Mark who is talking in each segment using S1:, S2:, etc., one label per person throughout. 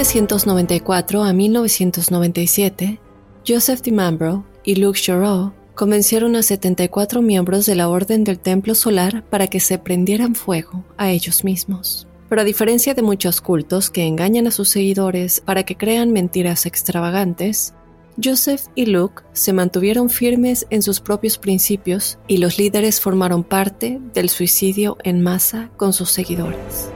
S1: 1994 a 1997, Joseph DiMambro y Luke Chorreau convencieron a 74 miembros de la Orden del Templo Solar para que se prendieran fuego a ellos mismos. Pero a diferencia de muchos cultos que engañan a sus seguidores para que crean mentiras extravagantes, Joseph y Luke se mantuvieron firmes en sus propios principios y los líderes formaron parte del suicidio en masa con sus seguidores.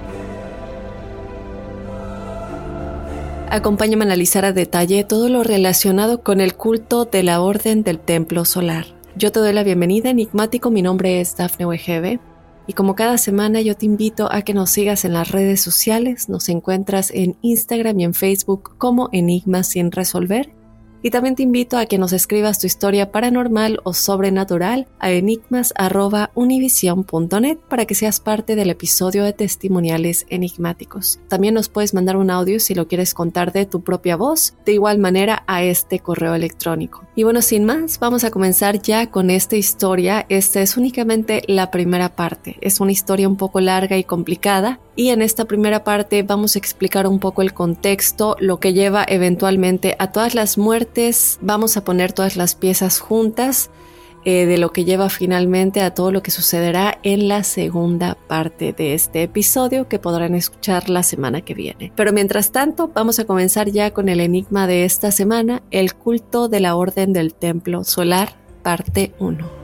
S1: Acompáñame a analizar a detalle todo lo relacionado con el culto de la Orden del Templo Solar. Yo te doy la bienvenida, enigmático. Mi nombre es Dafne Wegebe. Y como cada semana, yo te invito a que nos sigas en las redes sociales. Nos encuentras en Instagram y en Facebook como Enigmas sin resolver. Y también te invito a que nos escribas tu historia paranormal o sobrenatural a enigmas.univision.net para que seas parte del episodio de testimoniales enigmáticos. También nos puedes mandar un audio si lo quieres contar de tu propia voz, de igual manera a este correo electrónico. Y bueno, sin más, vamos a comenzar ya con esta historia. Esta es únicamente la primera parte. Es una historia un poco larga y complicada. Y en esta primera parte vamos a explicar un poco el contexto, lo que lleva eventualmente a todas las muertes. Vamos a poner todas las piezas juntas eh, de lo que lleva finalmente a todo lo que sucederá en la segunda parte de este episodio que podrán escuchar la semana que viene. Pero mientras tanto, vamos a comenzar ya con el enigma de esta semana, el culto de la Orden del Templo Solar, parte 1.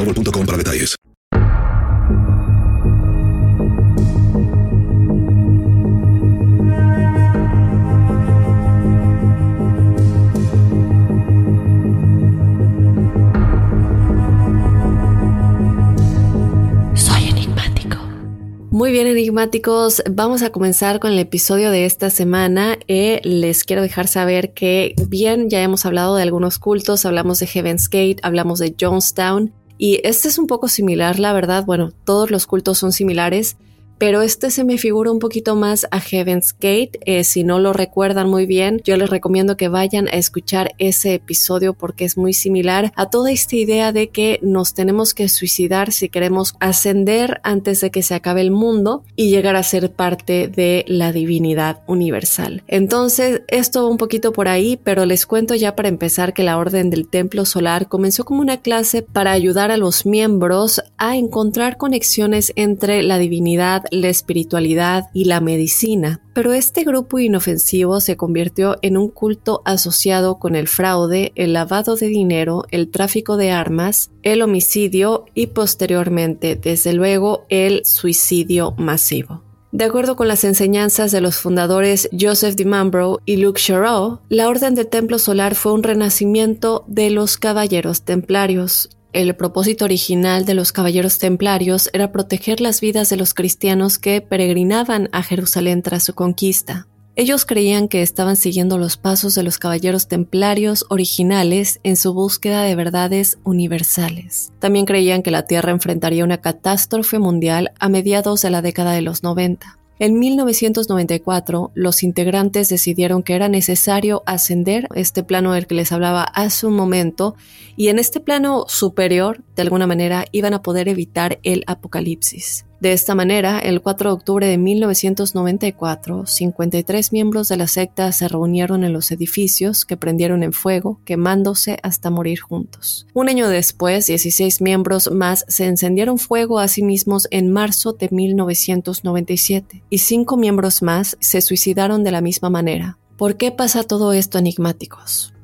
S2: boostmobile.com para detalles.
S1: Soy enigmático. Muy bien, enigmáticos. Vamos a comenzar con el episodio de esta semana. Eh, les quiero dejar saber que, bien, ya hemos hablado de algunos cultos, hablamos de Heaven's Gate, hablamos de Jonestown. Y este es un poco similar, la verdad, bueno, todos los cultos son similares, pero este se me figura un poquito más a Heaven's Gate. Eh, si no lo recuerdan muy bien, yo les recomiendo que vayan a escuchar ese episodio porque es muy similar a toda esta idea de que nos tenemos que suicidar si queremos ascender antes de que se acabe el mundo y llegar a ser parte de la divinidad universal. Entonces, esto un poquito por ahí, pero les cuento ya para empezar que la Orden del Templo Solar comenzó como una clase para ayudar a los miembros a encontrar conexiones entre la divinidad, la espiritualidad y la medicina, pero este grupo inofensivo se convirtió en un culto asociado con el fraude, el lavado de dinero, el tráfico de armas, el homicidio y posteriormente, desde luego, el suicidio masivo. De acuerdo con las enseñanzas de los fundadores Joseph DiMambro y Luke Sherrow, la Orden del Templo Solar fue un renacimiento de los Caballeros Templarios, el propósito original de los caballeros templarios era proteger las vidas de los cristianos que peregrinaban a Jerusalén tras su conquista. Ellos creían que estaban siguiendo los pasos de los caballeros templarios originales en su búsqueda de verdades universales. También creían que la Tierra enfrentaría una catástrofe mundial a mediados de la década de los 90. En 1994, los integrantes decidieron que era necesario ascender este plano del que les hablaba hace un momento y en este plano superior, de alguna manera, iban a poder evitar el apocalipsis. De esta manera, el 4 de octubre de 1994, 53 miembros de la secta se reunieron en los edificios que prendieron en fuego, quemándose hasta morir juntos. Un año después, 16 miembros más se encendieron fuego a sí mismos en marzo de 1997 y cinco miembros más se suicidaron de la misma manera. ¿Por qué pasa todo esto enigmáticos?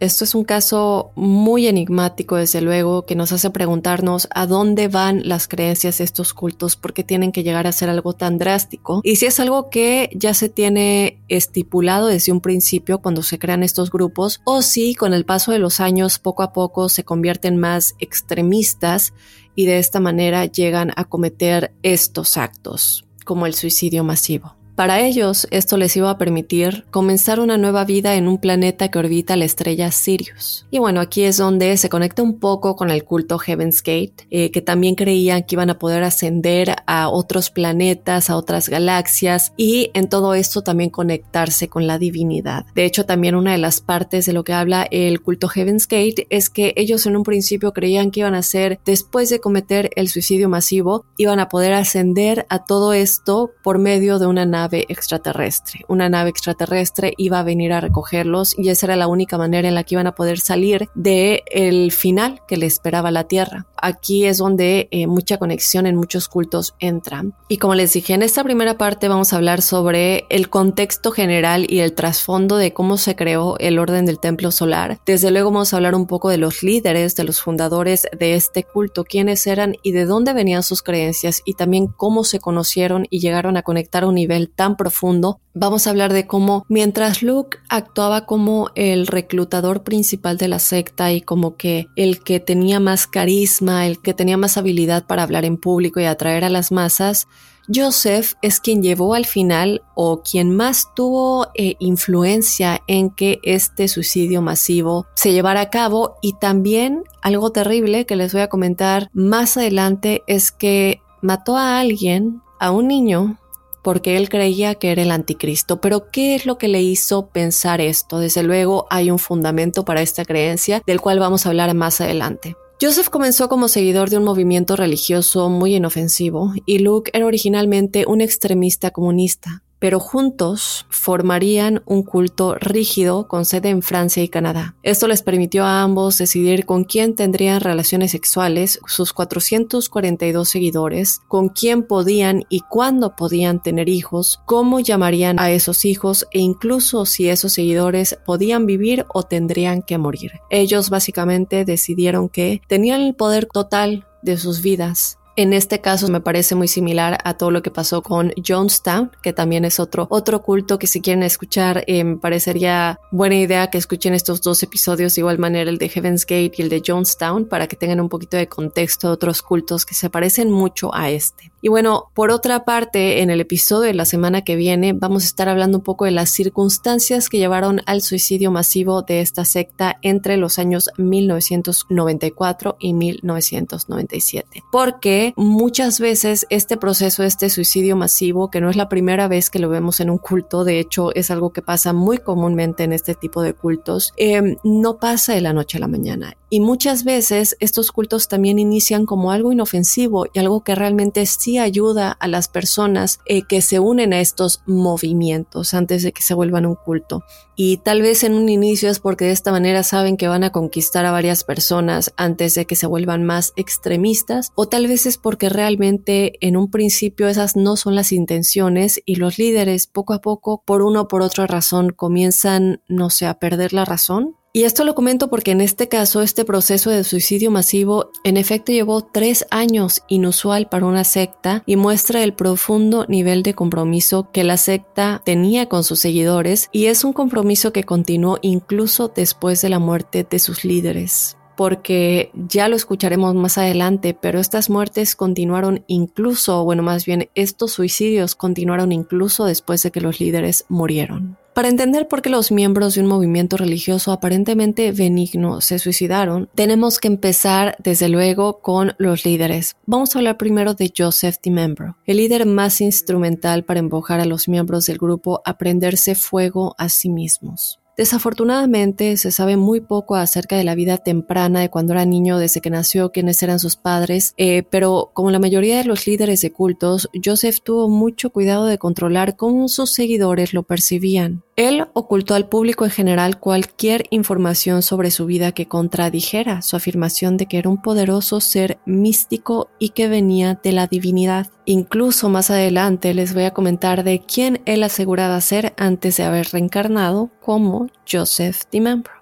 S1: Esto es un caso muy enigmático, desde luego, que nos hace preguntarnos a dónde van las creencias de estos cultos, por qué tienen que llegar a ser algo tan drástico, y si es algo que ya se tiene estipulado desde un principio cuando se crean estos grupos, o si con el paso de los años poco a poco se convierten más extremistas y de esta manera llegan a cometer estos actos, como el suicidio masivo. Para ellos, esto les iba a permitir comenzar una nueva vida en un planeta que orbita la estrella Sirius. Y bueno, aquí es donde se conecta un poco con el culto Heaven's Gate, eh, que también creían que iban a poder ascender a otros planetas, a otras galaxias, y en todo esto también conectarse con la divinidad. De hecho, también una de las partes de lo que habla el culto Heaven's Gate es que ellos en un principio creían que iban a ser, después de cometer el suicidio masivo, iban a poder ascender a todo esto por medio de una nave extraterrestre. Una nave extraterrestre iba a venir a recogerlos y esa era la única manera en la que iban a poder salir de el final que le esperaba la Tierra. Aquí es donde eh, mucha conexión en muchos cultos entra. Y como les dije, en esta primera parte vamos a hablar sobre el contexto general y el trasfondo de cómo se creó el orden del templo solar. Desde luego vamos a hablar un poco de los líderes, de los fundadores de este culto, quiénes eran y de dónde venían sus creencias y también cómo se conocieron y llegaron a conectar a un nivel tan profundo, vamos a hablar de cómo mientras Luke actuaba como el reclutador principal de la secta y como que el que tenía más carisma, el que tenía más habilidad para hablar en público y atraer a las masas, Joseph es quien llevó al final o quien más tuvo eh, influencia en que este suicidio masivo se llevara a cabo. Y también algo terrible que les voy a comentar más adelante es que mató a alguien, a un niño porque él creía que era el anticristo. Pero ¿qué es lo que le hizo pensar esto? Desde luego hay un fundamento para esta creencia del cual vamos a hablar más adelante. Joseph comenzó como seguidor de un movimiento religioso muy inofensivo y Luke era originalmente un extremista comunista pero juntos formarían un culto rígido con sede en Francia y Canadá. Esto les permitió a ambos decidir con quién tendrían relaciones sexuales, sus 442 seguidores, con quién podían y cuándo podían tener hijos, cómo llamarían a esos hijos e incluso si esos seguidores podían vivir o tendrían que morir. Ellos básicamente decidieron que tenían el poder total de sus vidas En este caso me parece muy similar a todo lo que pasó con Jonestown, que también es otro, otro culto que si quieren escuchar, eh, me parecería buena idea que escuchen estos dos episodios de igual manera, el de Heaven's Gate y el de Jonestown, para que tengan un poquito de contexto de otros cultos que se parecen mucho a este. Y bueno, por otra parte, en el episodio de la semana que viene vamos a estar hablando un poco de las circunstancias que llevaron al suicidio masivo de esta secta entre los años 1994 y 1997. Porque muchas veces este proceso, este suicidio masivo, que no es la primera vez que lo vemos en un culto, de hecho es algo que pasa muy comúnmente en este tipo de cultos, eh, no pasa de la noche a la mañana. Y muchas veces estos cultos también inician como algo inofensivo y algo que realmente sí ayuda a las personas eh, que se unen a estos movimientos antes de que se vuelvan un culto. Y tal vez en un inicio es porque de esta manera saben que van a conquistar a varias personas antes de que se vuelvan más extremistas o tal vez es porque realmente en un principio esas no son las intenciones y los líderes poco a poco por una o por otra razón comienzan, no sé, a perder la razón y esto lo comento porque en este caso este proceso de suicidio masivo en efecto llevó tres años, inusual para una secta, y muestra el profundo nivel de compromiso que la secta tenía con sus seguidores y es un compromiso que continuó incluso después de la muerte de sus líderes porque ya lo escucharemos más adelante, pero estas muertes continuaron incluso, bueno, más bien estos suicidios continuaron incluso después de que los líderes murieron. Para entender por qué los miembros de un movimiento religioso aparentemente benigno se suicidaron, tenemos que empezar desde luego con los líderes. Vamos a hablar primero de Joseph DiMembro, el líder más instrumental para empujar a los miembros del grupo a prenderse fuego a sí mismos. Desafortunadamente se sabe muy poco acerca de la vida temprana de cuando era niño, desde que nació, quiénes eran sus padres, eh, pero como la mayoría de los líderes de cultos, Joseph tuvo mucho cuidado de controlar cómo sus seguidores lo percibían. Él ocultó al público en general cualquier información sobre su vida que contradijera su afirmación de que era un poderoso ser místico y que venía de la divinidad. Incluso más adelante les voy a comentar de quién él aseguraba ser antes de haber reencarnado como Joseph DiMembro.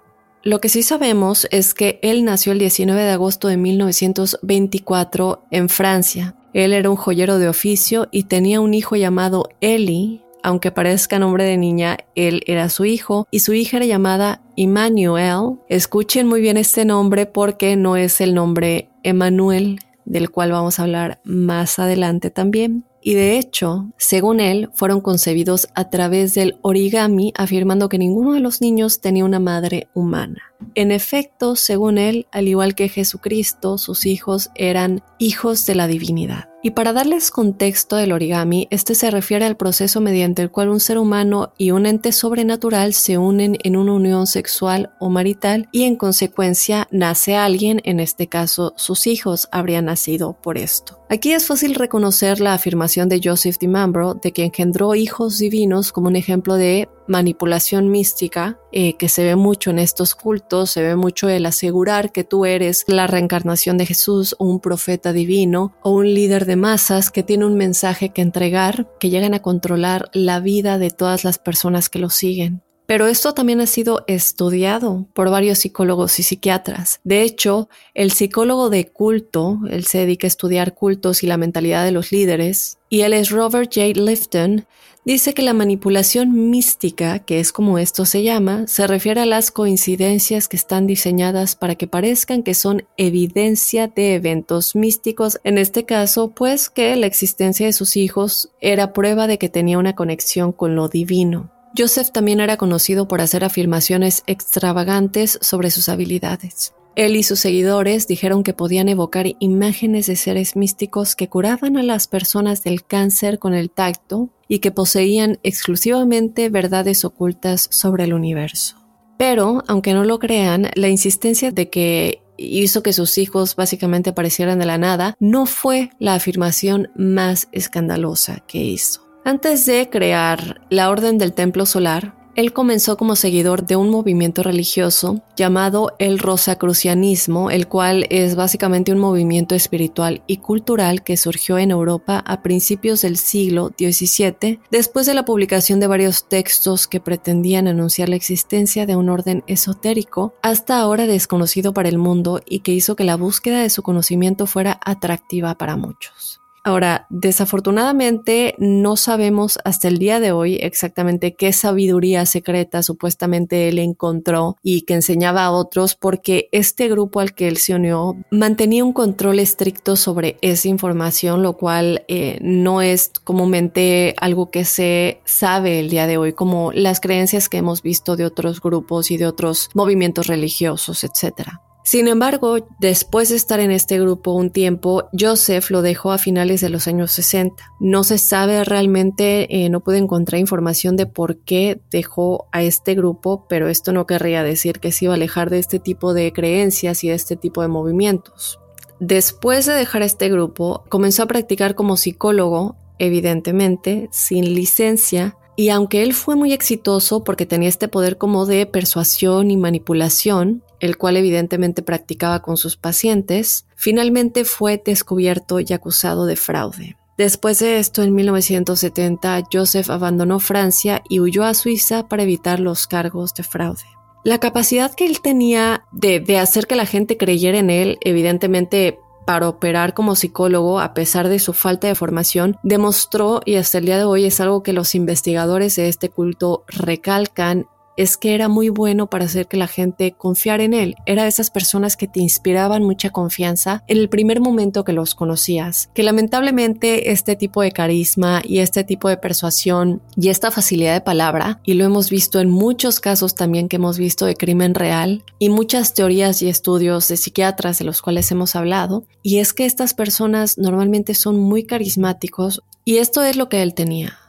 S1: Lo que sí sabemos es que él nació el 19 de agosto de 1924 en Francia. Él era un joyero de oficio y tenía un hijo llamado Eli, aunque parezca nombre de niña, él era su hijo y su hija era llamada Emmanuel. Escuchen muy bien este nombre porque no es el nombre Emmanuel, del cual vamos a hablar más adelante también. Y de hecho, según él, fueron concebidos a través del origami, afirmando que ninguno de los niños tenía una madre humana. En efecto, según él, al igual que Jesucristo, sus hijos eran hijos de la divinidad. Y para darles contexto del origami, este se refiere al proceso mediante el cual un ser humano y un ente sobrenatural se unen en una unión sexual o marital y en consecuencia nace alguien, en este caso sus hijos habrían nacido por esto. Aquí es fácil reconocer la afirmación de Joseph DiMambro de que engendró hijos divinos como un ejemplo de manipulación mística eh, que se ve mucho en estos cultos, se ve mucho el asegurar que tú eres la reencarnación de Jesús o un profeta divino o un líder de masas que tiene un mensaje que entregar, que llegan a controlar la vida de todas las personas que lo siguen. Pero esto también ha sido estudiado por varios psicólogos y psiquiatras. De hecho, el psicólogo de culto, él se dedica a estudiar cultos y la mentalidad de los líderes, y él es Robert J. Lifton, dice que la manipulación mística, que es como esto se llama, se refiere a las coincidencias que están diseñadas para que parezcan que son evidencia de eventos místicos, en este caso, pues que la existencia de sus hijos era prueba de que tenía una conexión con lo divino. Joseph también era conocido por hacer afirmaciones extravagantes sobre sus habilidades. Él y sus seguidores dijeron que podían evocar imágenes de seres místicos que curaban a las personas del cáncer con el tacto y que poseían exclusivamente verdades ocultas sobre el universo. Pero, aunque no lo crean, la insistencia de que hizo que sus hijos básicamente aparecieran de la nada no fue la afirmación más escandalosa que hizo. Antes de crear la Orden del Templo Solar, Él comenzó como seguidor de un movimiento religioso llamado el Rosacrucianismo, el cual es básicamente un movimiento espiritual y cultural que surgió en Europa a principios del siglo XVII, después de la publicación de varios textos que pretendían anunciar la existencia de un orden esotérico, hasta ahora desconocido para el mundo y que hizo que la búsqueda de su conocimiento fuera atractiva para muchos. Ahora, desafortunadamente no sabemos hasta el día de hoy exactamente qué sabiduría secreta supuestamente él encontró y que enseñaba a otros porque este grupo al que él se unió mantenía un control estricto sobre esa información, lo cual eh, no es comúnmente algo que se sabe el día de hoy, como las creencias que hemos visto de otros grupos y de otros movimientos religiosos, etcétera. Sin embargo, después de estar en este grupo un tiempo, Joseph lo dejó a finales de los años 60. No se sabe realmente, eh, no pude encontrar información de por qué dejó a este grupo, pero esto no querría decir que se iba a alejar de este tipo de creencias y de este tipo de movimientos. Después de dejar este grupo, comenzó a practicar como psicólogo, evidentemente, sin licencia, y aunque él fue muy exitoso porque tenía este poder como de persuasión y manipulación, el cual evidentemente practicaba con sus pacientes, finalmente fue descubierto y acusado de fraude. Después de esto, en 1970, Joseph abandonó Francia y huyó a Suiza para evitar los cargos de fraude. La capacidad que él tenía de, hacer que la gente creyera en él, evidentemente para operar como psicólogo a pesar de su falta de formación, demostró y hasta el día de hoy es algo que los investigadores de este culto recalcan es que era muy bueno para hacer que la gente confiara en él. Era de esas personas que te inspiraban mucha confianza en el primer momento que los conocías. Que lamentablemente este tipo de carisma y este tipo de persuasión y esta facilidad de palabra, y lo hemos visto en muchos casos también que hemos visto de crimen real y muchas teorías y estudios de psiquiatras de los cuales hemos hablado, y es que estas personas normalmente son muy carismáticos y esto es lo que él tenía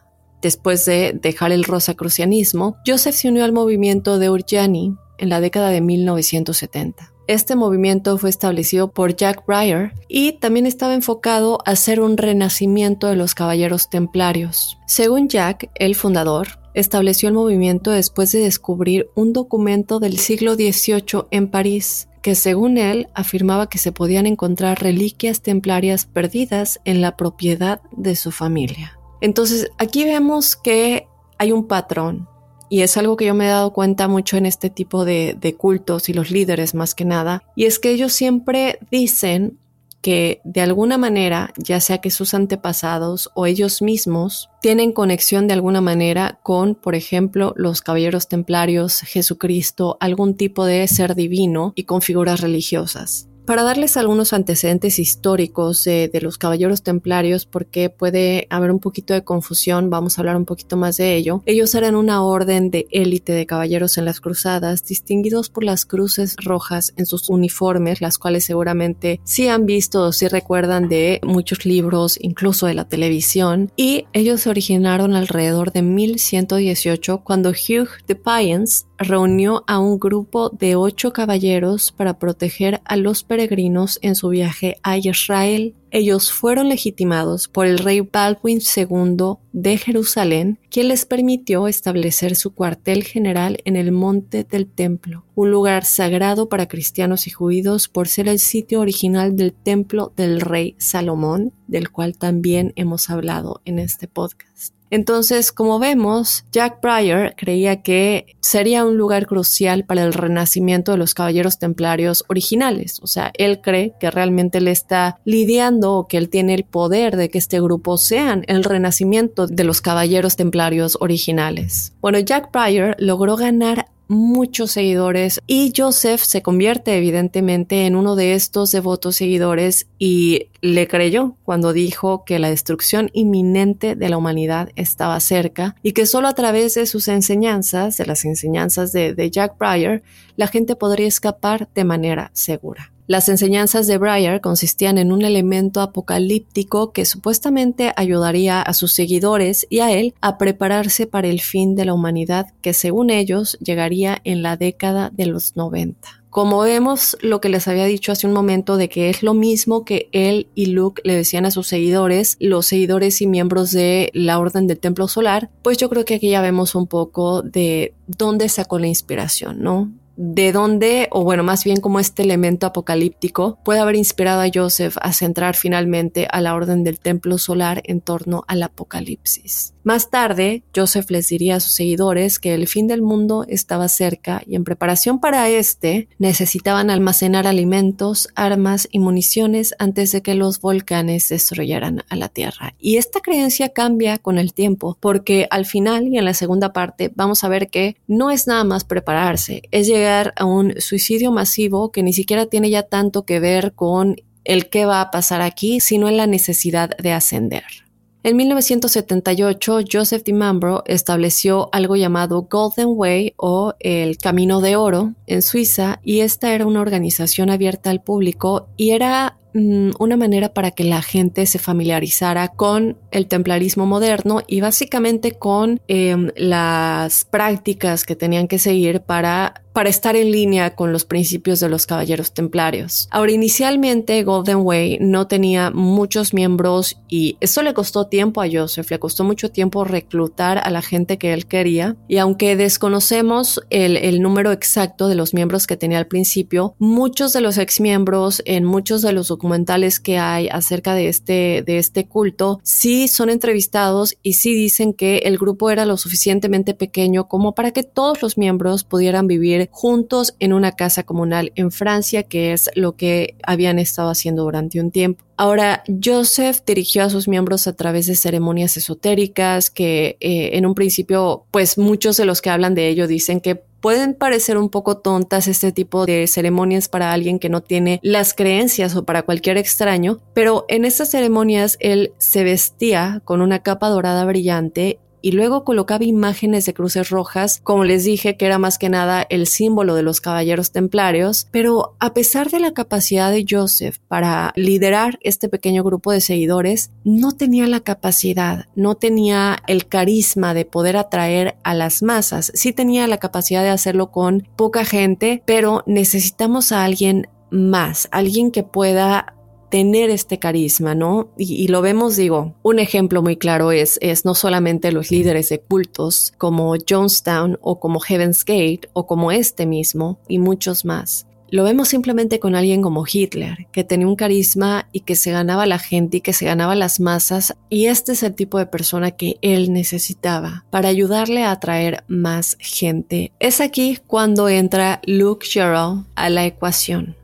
S1: Después de dejar el rosacrucianismo, Joseph se unió al movimiento de Urjani en la década de 1970. Este movimiento fue establecido por Jack Breyer y también estaba enfocado a hacer un renacimiento de los caballeros templarios. Según Jack, el fundador, estableció el movimiento después de descubrir un documento del siglo XVIII en París que según él afirmaba que se podían encontrar reliquias templarias perdidas en la propiedad de su familia. Entonces, aquí vemos que hay un patrón y es algo que yo me he dado cuenta mucho en este tipo de, cultos y los líderes más que nada, y es que ellos siempre dicen que de alguna manera, ya sea que sus antepasados o ellos mismos, tienen conexión de alguna manera con, por ejemplo, los caballeros templarios, Jesucristo, algún tipo de ser divino y con figuras religiosas. Para darles algunos antecedentes históricos de los caballeros templarios, porque puede haber un poquito de confusión, vamos a hablar un poquito más de ello. Ellos eran una orden de élite de caballeros en las cruzadas, distinguidos por las cruces rojas en sus uniformes, las cuales seguramente sí han visto o sí recuerdan de muchos libros, incluso de la televisión. Y ellos se originaron alrededor de 1118 cuando Hugh de Payens reunió a un grupo de ocho caballeros para proteger a los peregrinos en su viaje a Israel. Ellos fueron legitimados por el rey Baldwin II de Jerusalén, quien les permitió establecer su cuartel general en el Monte del Templo, un lugar sagrado para cristianos y judíos por ser el sitio original del templo del rey Salomón, del cual también hemos hablado en este podcast. Entonces, como vemos, Jack Breyer creía que sería un lugar crucial para el renacimiento de los caballeros templarios originales. O sea, él cree que realmente le está lidiando o que él tiene el poder de que este grupo sean el renacimiento de los caballeros templarios originales. Bueno, Jack Breyer logró ganar muchos seguidores y Joseph se convierte evidentemente en uno de estos devotos seguidores y le creyó cuando dijo que la destrucción inminente de la humanidad estaba cerca y que solo a través de sus enseñanzas, de las enseñanzas de, de Jack Breyer, la gente podría escapar de manera segura. Las enseñanzas de Breyer consistían en un elemento apocalíptico que supuestamente ayudaría a sus seguidores y a él a prepararse para el fin de la humanidad que según ellos llegaría en la década de los 90 Como vemos lo que les había dicho hace un momento de que es lo mismo que él y Luke le decían a sus seguidores, los seguidores y miembros de la Orden del Templo Solar, pues yo creo que aquí ya vemos un poco de dónde sacó la inspiración, ¿no? De dónde, o bueno, más bien como este elemento apocalíptico puede haber inspirado a Joseph a centrar finalmente a la orden del templo solar en torno al apocalipsis. Más tarde, Joseph les diría a sus seguidores que el fin del mundo estaba cerca y en preparación para este necesitaban almacenar alimentos, armas y municiones antes de que los volcanes destruyeran a la Tierra. Y esta creencia cambia con el tiempo porque al final y en la segunda parte vamos a ver que no es nada más prepararse, es llegar a un suicidio masivo que ni siquiera tiene ya tanto que ver con el qué va a pasar aquí, sino en la necesidad de ascender. En 1978, Joseph DiMambro estableció algo llamado Golden Way o el Camino de Oro en Suiza y esta era una organización abierta al público y era una manera para que la gente se familiarizara con el templarismo moderno y básicamente con em, las prácticas que tenían que seguir para para estar en línea con los principios de los caballeros templarios. Ahora, inicialmente Golden Way no tenía muchos miembros y eso le costó tiempo a Joseph, le costó mucho tiempo reclutar a la gente que él quería y aunque desconocemos el, el número exacto de los miembros que tenía al principio, muchos de los exmiembros en muchos de los documentales que hay acerca de este, de este culto sí son entrevistados y sí dicen que el grupo era lo suficientemente pequeño como para que todos los miembros pudieran vivir juntos en una casa comunal en Francia, que es lo que habían estado haciendo durante un tiempo. Ahora, Joseph dirigió a sus miembros a través de ceremonias esotéricas que eh, en un principio, pues muchos de los que hablan de ello dicen que pueden parecer un poco tontas este tipo de ceremonias para alguien que no tiene las creencias o para cualquier extraño, pero en estas ceremonias él se vestía con una capa dorada brillante y luego colocaba imágenes de cruces rojas, como les dije que era más que nada el símbolo de los caballeros templarios, pero a pesar de la capacidad de Joseph para liderar este pequeño grupo de seguidores, no tenía la capacidad, no tenía el carisma de poder atraer a las masas, sí tenía la capacidad de hacerlo con poca gente, pero necesitamos a alguien más, alguien que pueda tener este carisma, ¿no? Y, lo vemos, digo, un ejemplo muy claro es, es no solamente los líderes de cultos como Jonestown o como Heaven's Gate o como este mismo y muchos más. Lo vemos simplemente con alguien como Hitler, que tenía un carisma y que se ganaba la gente y que se ganaba las masas, y este es el tipo de persona que él necesitaba para ayudarle a atraer más gente. Es aquí cuando entra Luke Sherrill a la ecuación.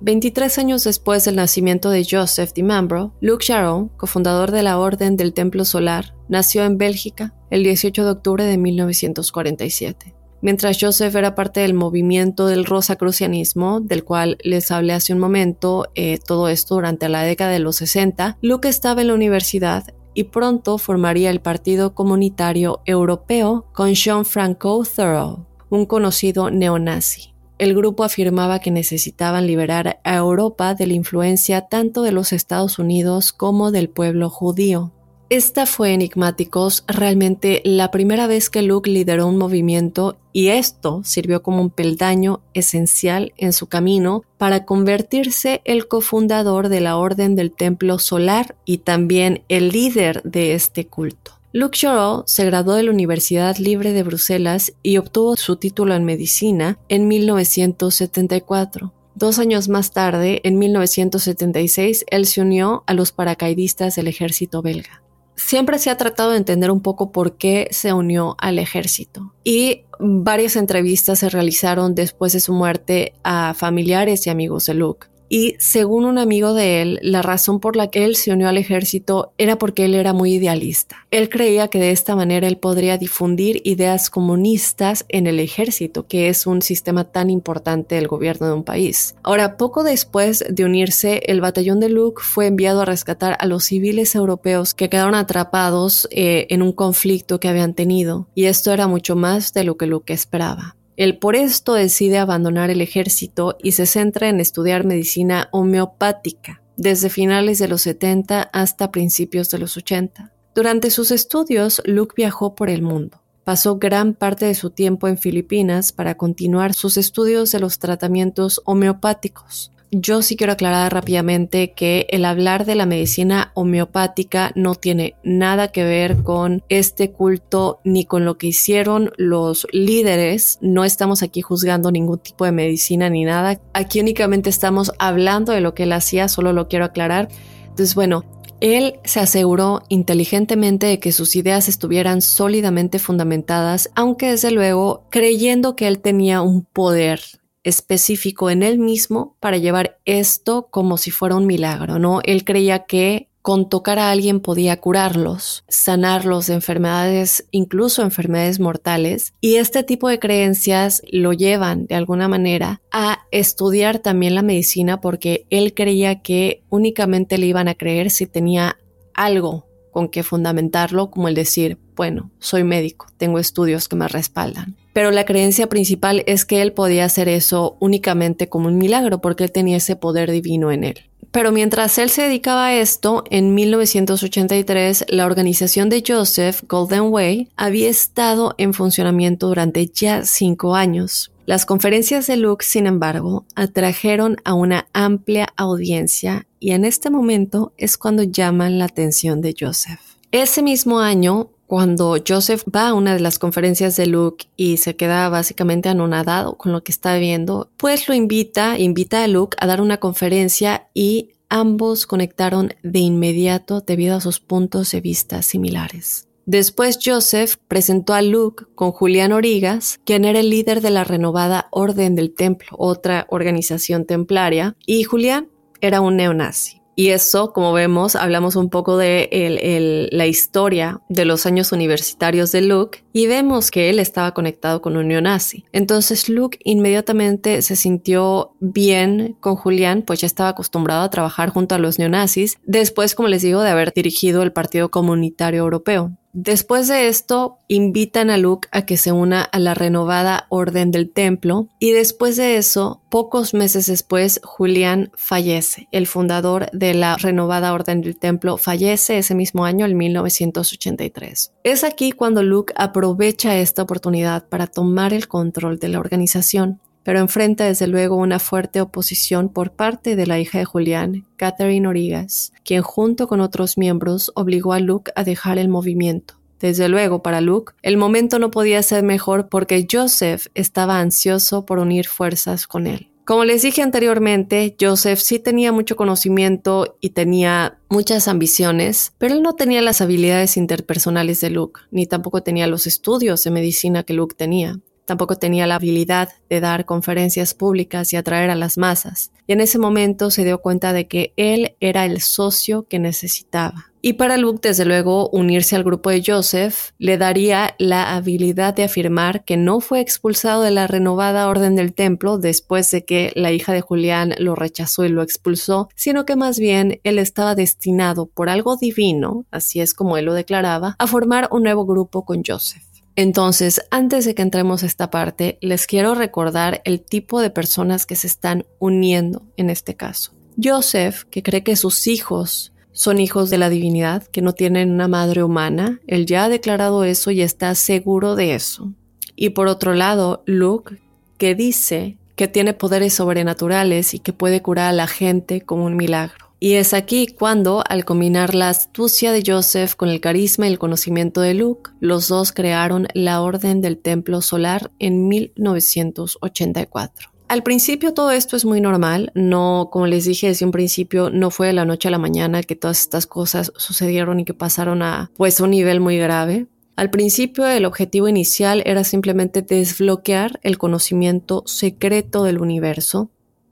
S1: 23 años después del nacimiento de Joseph DiMambro, Luke Sharon, cofundador de la Orden del Templo Solar, nació en Bélgica el 18 de octubre de 1947. Mientras Joseph era parte del movimiento del rosacrucianismo, del cual les hablé hace un momento, eh, todo esto durante la década de los 60, Luke estaba en la universidad y pronto formaría el Partido Comunitario Europeo con Jean Franco Thoreau, un conocido neonazi el grupo afirmaba que necesitaban liberar a Europa de la influencia tanto de los Estados Unidos como del pueblo judío. Esta fue Enigmáticos realmente la primera vez que Luke lideró un movimiento y esto sirvió como un peldaño esencial en su camino para convertirse el cofundador de la Orden del Templo Solar y también el líder de este culto. Luke Shorrow se graduó de la Universidad Libre de Bruselas y obtuvo su título en medicina en 1974. Dos años más tarde, en 1976, él se unió a los paracaidistas del ejército belga. Siempre se ha tratado de entender un poco por qué se unió al ejército y varias entrevistas se realizaron después de su muerte a familiares y amigos de Luke y según un amigo de él, la razón por la que él se unió al ejército era porque él era muy idealista. Él creía que de esta manera él podría difundir ideas comunistas en el ejército, que es un sistema tan importante del gobierno de un país. Ahora, poco después de unirse, el batallón de Luke fue enviado a rescatar a los civiles europeos que quedaron atrapados eh, en un conflicto que habían tenido, y esto era mucho más de lo que Luke esperaba. Él por esto decide abandonar el ejército y se centra en estudiar medicina homeopática, desde finales de los 70 hasta principios de los 80. Durante sus estudios, Luke viajó por el mundo. pasó gran parte de su tiempo en Filipinas para continuar sus estudios de los tratamientos homeopáticos. Yo sí quiero aclarar rápidamente que el hablar de la medicina homeopática no tiene nada que ver con este culto ni con lo que hicieron los líderes. No estamos aquí juzgando ningún tipo de medicina ni nada. Aquí únicamente estamos hablando de lo que él hacía, solo lo quiero aclarar. Entonces, bueno, él se aseguró inteligentemente de que sus ideas estuvieran sólidamente fundamentadas, aunque desde luego creyendo que él tenía un poder específico en él mismo para llevar esto como si fuera un milagro, ¿no? Él creía que con tocar a alguien podía curarlos, sanarlos de enfermedades, incluso enfermedades mortales. Y este tipo de creencias lo llevan de alguna manera a estudiar también la medicina porque él creía que únicamente le iban a creer si tenía algo con que fundamentarlo, como el decir, bueno, soy médico, tengo estudios que me respaldan pero la creencia principal es que él podía hacer eso únicamente como un milagro porque él tenía ese poder divino en él. Pero mientras él se dedicaba a esto, en 1983 la organización de Joseph Golden Way había estado en funcionamiento durante ya cinco años. Las conferencias de Luke, sin embargo, atrajeron a una amplia audiencia y en este momento es cuando llaman la atención de Joseph. Ese mismo año, cuando Joseph va a una de las conferencias de Luke y se queda básicamente anonadado con lo que está viendo, pues lo invita, invita a Luke a dar una conferencia y ambos conectaron de inmediato debido a sus puntos de vista similares. Después Joseph presentó a Luke con Julián Origas, quien era el líder de la renovada Orden del Templo, otra organización templaria, y Julián era un neonazi. Y eso, como vemos, hablamos un poco de la historia de los años universitarios de Luke y vemos que él estaba conectado con un neonazi. Entonces Luke inmediatamente se sintió bien con Julián, pues ya estaba acostumbrado a trabajar junto a los neonazis, después, como les digo, de haber dirigido el Partido Comunitario Europeo. Después de esto, invitan a Luke a que se una a la renovada Orden del Templo y después de eso, pocos meses después, Julián fallece. El fundador de la renovada Orden del Templo fallece ese mismo año, en 1983. Es aquí cuando Luke aprovecha esta oportunidad para tomar el control de la organización pero enfrenta desde luego una fuerte oposición por parte de la hija de Julián, Catherine Origas, quien junto con otros miembros obligó a Luke a dejar el movimiento. Desde luego, para Luke, el momento no podía ser mejor porque Joseph estaba ansioso por unir fuerzas con él. Como les dije anteriormente, Joseph sí tenía mucho conocimiento y tenía muchas ambiciones, pero él no tenía las habilidades interpersonales de Luke, ni tampoco tenía los estudios de medicina que Luke tenía. Tampoco tenía la habilidad de dar conferencias públicas y atraer a las masas. Y en ese momento se dio cuenta de que él era el socio que necesitaba. Y para Luke, desde luego, unirse al grupo de Joseph le daría la habilidad de afirmar que no fue expulsado de la renovada orden del templo después de que la hija de Julián lo rechazó y lo expulsó, sino que más bien él estaba destinado por algo divino, así es como él lo declaraba, a formar un nuevo grupo con Joseph. Entonces, antes de que entremos a esta parte, les quiero recordar el tipo de personas que se están uniendo en este caso. Joseph, que cree que sus hijos son hijos de la divinidad, que no tienen una madre humana, él ya ha declarado eso y está seguro de eso. Y por otro lado, Luke, que dice que tiene poderes sobrenaturales y que puede curar a la gente como un milagro. Y es aquí cuando, al combinar la astucia de Joseph con el carisma y el conocimiento de Luke, los dos crearon la Orden del Templo Solar en 1984. Al principio todo esto es muy normal, no, como les dije desde un principio, no fue de la noche a la mañana que todas estas cosas sucedieron y que pasaron a pues un nivel muy grave. Al principio el objetivo inicial era simplemente desbloquear el conocimiento secreto del universo,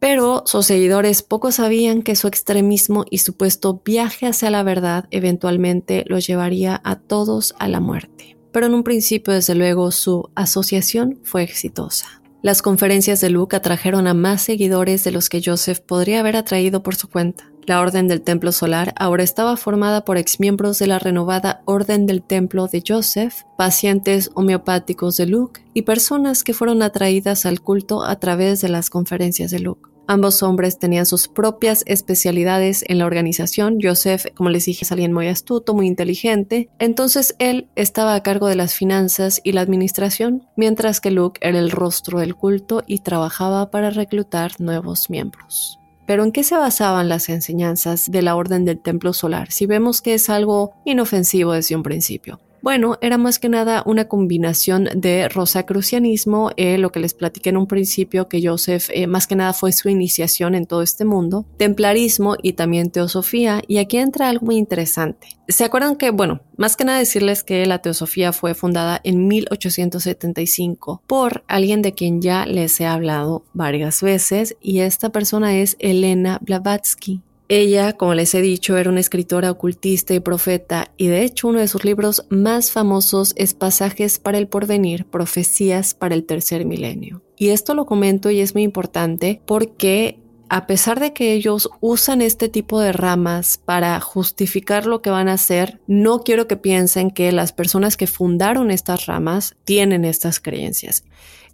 S1: pero sus seguidores poco sabían que su extremismo y supuesto viaje hacia la verdad eventualmente los llevaría a todos a la muerte. Pero en un principio, desde luego, su asociación fue exitosa. Las conferencias de Luke atrajeron a más seguidores de los que Joseph podría haber atraído por su cuenta. La Orden del Templo Solar ahora estaba formada por exmiembros de la renovada Orden del Templo de Joseph, pacientes homeopáticos de Luke y personas que fueron atraídas al culto a través de las conferencias de Luke. Ambos hombres tenían sus propias especialidades en la organización. Joseph, como les dije, es alguien muy astuto, muy inteligente. Entonces él estaba a cargo de las finanzas y la administración, mientras que Luke era el rostro del culto y trabajaba para reclutar nuevos miembros. Pero ¿en qué se basaban las enseñanzas de la Orden del Templo Solar si vemos que es algo inofensivo desde un principio? Bueno, era más que nada una combinación de rosacrucianismo, eh, lo que les platiqué en un principio, que Joseph eh, más que nada fue su iniciación en todo este mundo, templarismo y también teosofía, y aquí entra algo muy interesante. ¿Se acuerdan que, bueno, más que nada decirles que la teosofía fue fundada en 1875 por alguien de quien ya les he hablado varias veces, y esta persona es Elena Blavatsky. Ella, como les he dicho, era una escritora ocultista y profeta, y de hecho uno de sus libros más famosos es Pasajes para el Porvenir, Profecías para el Tercer Milenio. Y esto lo comento y es muy importante porque a pesar de que ellos usan este tipo de ramas para justificar lo que van a hacer, no quiero que piensen que las personas que fundaron estas ramas tienen estas creencias.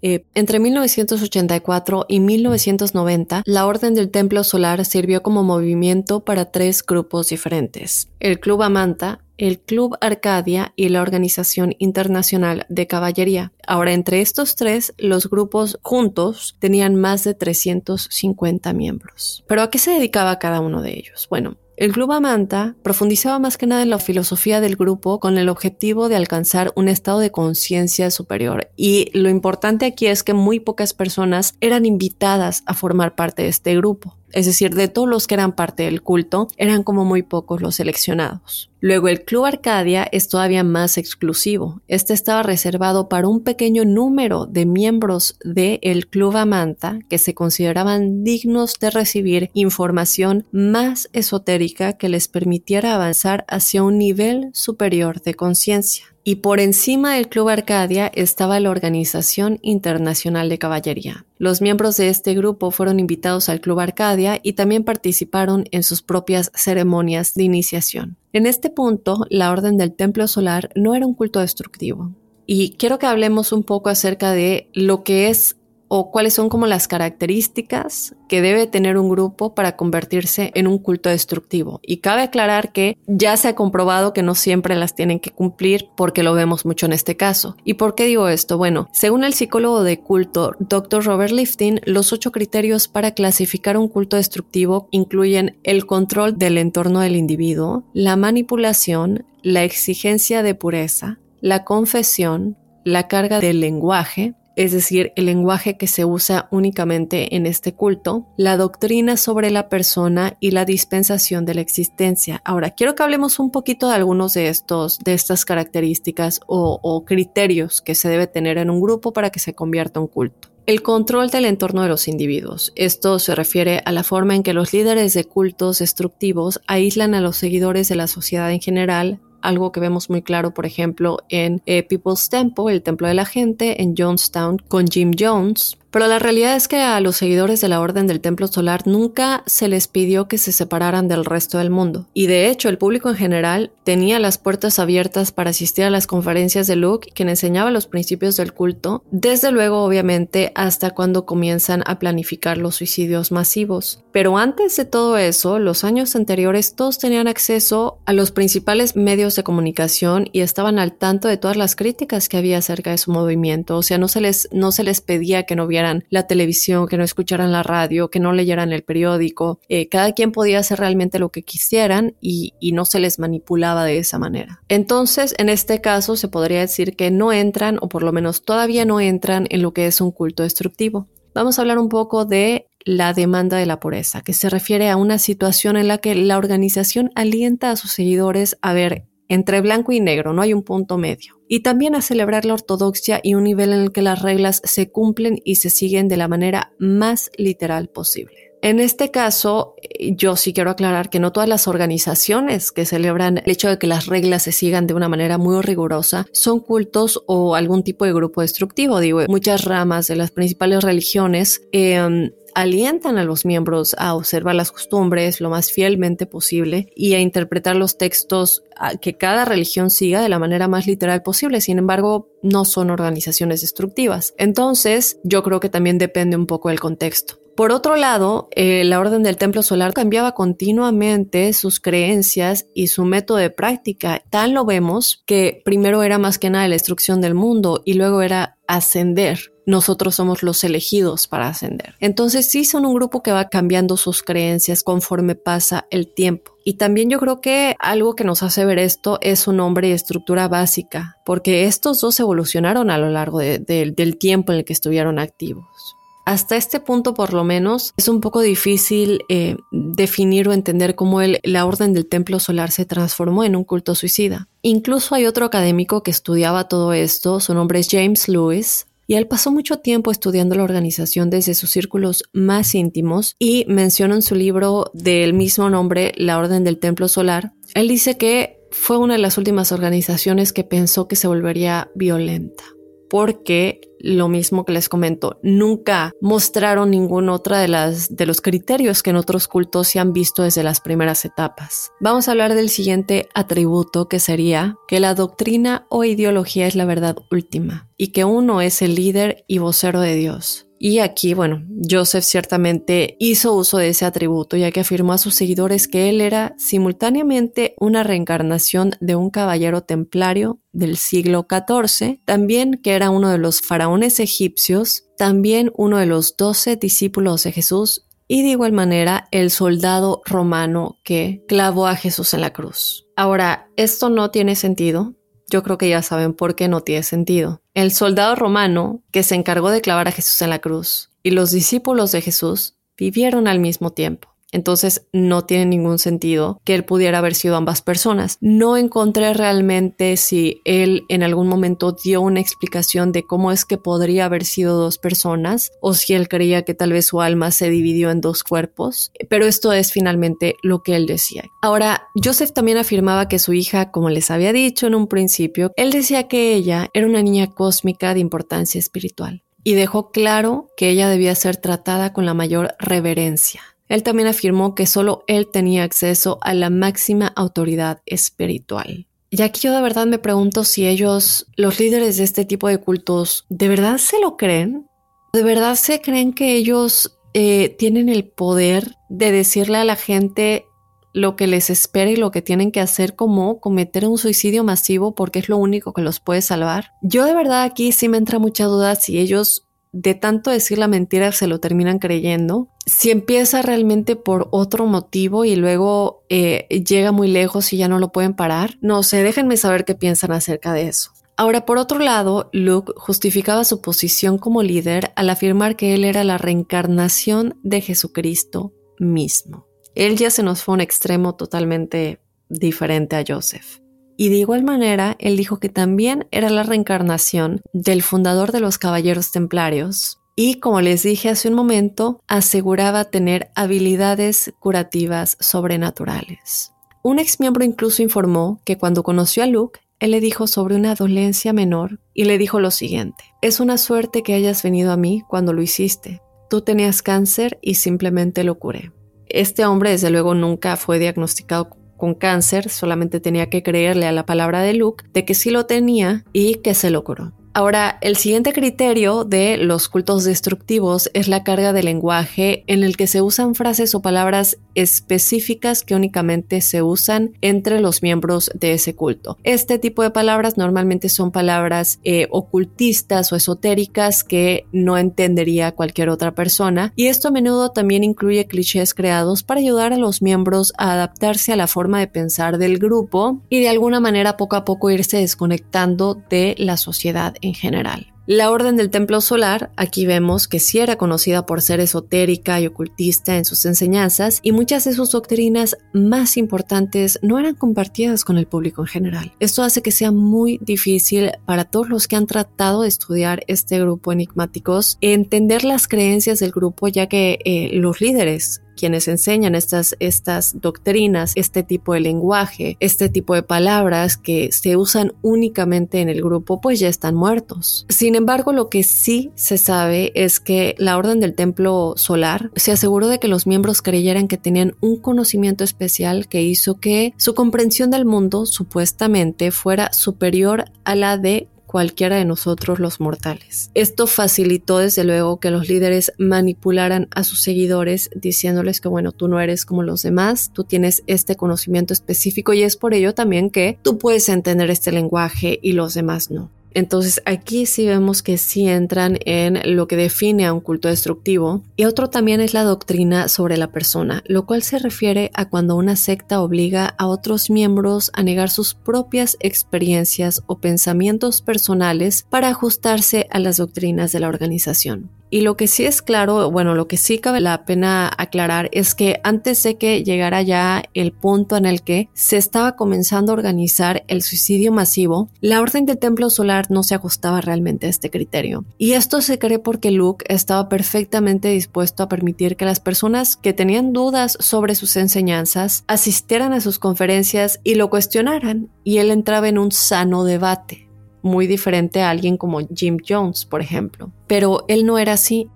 S1: Eh, entre 1984 y 1990, la Orden del Templo Solar sirvió como movimiento para tres grupos diferentes. El Club Amanta, el Club Arcadia y la Organización Internacional de Caballería. Ahora, entre estos tres, los grupos juntos tenían más de 350 miembros. ¿Pero a qué se dedicaba cada uno de ellos? Bueno, el Club Amanta profundizaba más que nada en la filosofía del grupo con el objetivo de alcanzar un estado de conciencia superior. Y lo importante aquí es que muy pocas personas eran invitadas a formar parte de este grupo es decir, de todos los que eran parte del culto, eran como muy pocos los seleccionados. Luego el Club Arcadia es todavía más exclusivo. Este estaba reservado para un pequeño número de miembros del Club Amanta que se consideraban dignos de recibir información más esotérica que les permitiera avanzar hacia un nivel superior de conciencia y por encima del Club Arcadia estaba la Organización Internacional de Caballería. Los miembros de este grupo fueron invitados al Club Arcadia y también participaron en sus propias ceremonias de iniciación. En este punto, la Orden del Templo Solar no era un culto destructivo. Y quiero que hablemos un poco acerca de lo que es o cuáles son como las características que debe tener un grupo para convertirse en un culto destructivo. Y cabe aclarar que ya se ha comprobado que no siempre las tienen que cumplir porque lo vemos mucho en este caso. ¿Y por qué digo esto? Bueno, según el psicólogo de culto Dr. Robert Liftin, los ocho criterios para clasificar un culto destructivo incluyen el control del entorno del individuo, la manipulación, la exigencia de pureza, la confesión, la carga del lenguaje, es decir, el lenguaje que se usa únicamente en este culto, la doctrina sobre la persona y la dispensación de la existencia. Ahora, quiero que hablemos un poquito de algunos de estos, de estas características o, o criterios que se debe tener en un grupo para que se convierta en culto. El control del entorno de los individuos. Esto se refiere a la forma en que los líderes de cultos destructivos aíslan a los seguidores de la sociedad en general algo que vemos muy claro, por ejemplo, en eh, People's Temple, el Templo de la Gente, en Jonestown, con Jim Jones, pero la realidad es que a los seguidores de la Orden del Templo Solar nunca se les pidió que se separaran del resto del mundo. Y de hecho, el público en general tenía las puertas abiertas para asistir a las conferencias de Luke, quien enseñaba los principios del culto, desde luego obviamente hasta cuando comienzan a planificar los suicidios masivos. Pero antes de todo eso, los años anteriores todos tenían acceso a los principales medios de comunicación y estaban al tanto de todas las críticas que había acerca de su movimiento. O sea, no se les, no se les pedía que no vieran la televisión, que no escucharan la radio, que no leyeran el periódico. Eh, cada quien podía hacer realmente lo que quisieran y, y no se les manipulaba de esa manera. Entonces, en este caso, se podría decir que no entran, o por lo menos todavía no entran en lo que es un culto destructivo. Vamos a hablar un poco de la demanda de la pureza, que se refiere a una situación en la que la organización alienta a sus seguidores a ver entre blanco y negro, no hay un punto medio. Y también a celebrar la ortodoxia y un nivel en el que las reglas se cumplen y se siguen de la manera más literal posible. En este caso, yo sí quiero aclarar que no todas las organizaciones que celebran el hecho de que las reglas se sigan de una manera muy rigurosa son cultos o algún tipo de grupo destructivo. Digo, muchas ramas de las principales religiones eh, alientan a los miembros a observar las costumbres lo más fielmente posible y a interpretar los textos que cada religión siga de la manera más literal posible. Sin embargo, no son organizaciones destructivas. Entonces, yo creo que también depende un poco del contexto. Por otro lado, eh, la Orden del Templo Solar cambiaba continuamente sus creencias y su método de práctica. Tal lo vemos que primero era más que nada la destrucción del mundo y luego era ascender. Nosotros somos los elegidos para ascender. Entonces sí son un grupo que va cambiando sus creencias conforme pasa el tiempo. Y también yo creo que algo que nos hace ver esto es su nombre y estructura básica, porque estos dos evolucionaron a lo largo del tiempo en el que estuvieron activos. Hasta este punto, por lo menos, es un poco difícil eh, definir o entender cómo la Orden del Templo Solar se transformó en un culto suicida. Incluso hay otro académico que estudiaba todo esto, su nombre es James Lewis, y él pasó mucho tiempo estudiando la organización desde sus círculos más íntimos y menciona en su libro del mismo nombre, La Orden del Templo Solar, él dice que fue una de las últimas organizaciones que pensó que se volvería violenta porque lo mismo que les comento, nunca mostraron ninguna otra de las de los criterios que en otros cultos se han visto desde las primeras etapas. Vamos a hablar del siguiente atributo que sería que la doctrina o ideología es la verdad última y que uno es el líder y vocero de Dios. Y aquí, bueno, Joseph ciertamente hizo uso de ese atributo, ya que afirmó a sus seguidores que él era simultáneamente una reencarnación de un caballero templario del siglo XIV, también que era uno de los faraones egipcios, también uno de los doce discípulos de Jesús y de igual manera el soldado romano que clavó a Jesús en la cruz. Ahora, esto no tiene sentido yo creo que ya saben por qué no tiene sentido. El soldado romano que se encargó de clavar a Jesús en la cruz y los discípulos de Jesús vivieron al mismo tiempo. Entonces no tiene ningún sentido que él pudiera haber sido ambas personas. No encontré realmente si él en algún momento dio una explicación de cómo es que podría haber sido dos personas o si él creía que tal vez su alma se dividió en dos cuerpos, pero esto es finalmente lo que él decía. Ahora, Joseph también afirmaba que su hija, como les había dicho en un principio, él decía que ella era una niña cósmica de importancia espiritual y dejó claro que ella debía ser tratada con la mayor reverencia. Él también afirmó que solo él tenía acceso a la máxima autoridad espiritual. Y aquí yo de verdad me pregunto si ellos, los líderes de este tipo de cultos, ¿de verdad se lo creen? ¿De verdad se creen que ellos eh, tienen el poder de decirle a la gente lo que les espera y lo que tienen que hacer como cometer un suicidio masivo porque es lo único que los puede salvar? Yo de verdad aquí sí me entra mucha duda si ellos de tanto decir la mentira se lo terminan creyendo. Si empieza realmente por otro motivo y luego eh, llega muy lejos y ya no lo pueden parar, no sé, déjenme saber qué piensan acerca de eso. Ahora, por otro lado, Luke justificaba su posición como líder al afirmar que él era la reencarnación de Jesucristo mismo. Él ya se nos fue a un extremo totalmente diferente a Joseph. Y de igual manera, él dijo que también era la reencarnación del fundador de los Caballeros Templarios. Y como les dije hace un momento, aseguraba tener habilidades curativas sobrenaturales. Un ex miembro incluso informó que cuando conoció a Luke, él le dijo sobre una dolencia menor y le dijo lo siguiente, es una suerte que hayas venido a mí cuando lo hiciste. Tú tenías cáncer y simplemente lo curé. Este hombre desde luego nunca fue diagnosticado con cáncer, solamente tenía que creerle a la palabra de Luke de que sí lo tenía y que se lo curó. Ahora, el siguiente criterio de los cultos destructivos es la carga de lenguaje en el que se usan frases o palabras específicas que únicamente se usan entre los miembros de ese culto. Este tipo de palabras normalmente son palabras eh, ocultistas o esotéricas que no entendería cualquier otra persona y esto a menudo también incluye clichés creados para ayudar a los miembros a adaptarse a la forma de pensar del grupo y de alguna manera poco a poco irse desconectando de la sociedad en general. La Orden del Templo Solar, aquí vemos que sí era conocida por ser esotérica y ocultista en sus enseñanzas y muchas de sus doctrinas más importantes no eran compartidas con el público en general. Esto hace que sea muy difícil para todos los que han tratado de estudiar este grupo enigmáticos entender las creencias del grupo ya que eh, los líderes quienes enseñan estas, estas doctrinas, este tipo de lenguaje, este tipo de palabras que se usan únicamente en el grupo, pues ya están muertos. Sin embargo, lo que sí se sabe es que la Orden del Templo Solar se aseguró de que los miembros creyeran que tenían un conocimiento especial que hizo que su comprensión del mundo supuestamente fuera superior a la de cualquiera de nosotros los mortales. Esto facilitó desde luego que los líderes manipularan a sus seguidores diciéndoles que bueno, tú no eres como los demás, tú tienes este conocimiento específico y es por ello también que tú puedes entender este lenguaje y los demás no. Entonces aquí sí vemos que sí entran en lo que define a un culto destructivo. Y otro también es la doctrina sobre la persona, lo cual se refiere a cuando una secta obliga a otros miembros a negar sus propias experiencias o pensamientos personales para ajustarse a las doctrinas de la organización. Y lo que sí es claro, bueno, lo que sí cabe la pena aclarar es que antes de que llegara ya el punto en el que se estaba comenzando a organizar el suicidio masivo, la Orden del Templo Solar no se ajustaba realmente a este criterio. Y esto se cree porque Luke estaba perfectamente dispuesto a permitir que las personas que tenían dudas sobre sus enseñanzas asistieran a sus conferencias y lo cuestionaran, y él entraba en un sano debate muy diferente a alguien como Jim Jones, por ejemplo. Pero él no era así,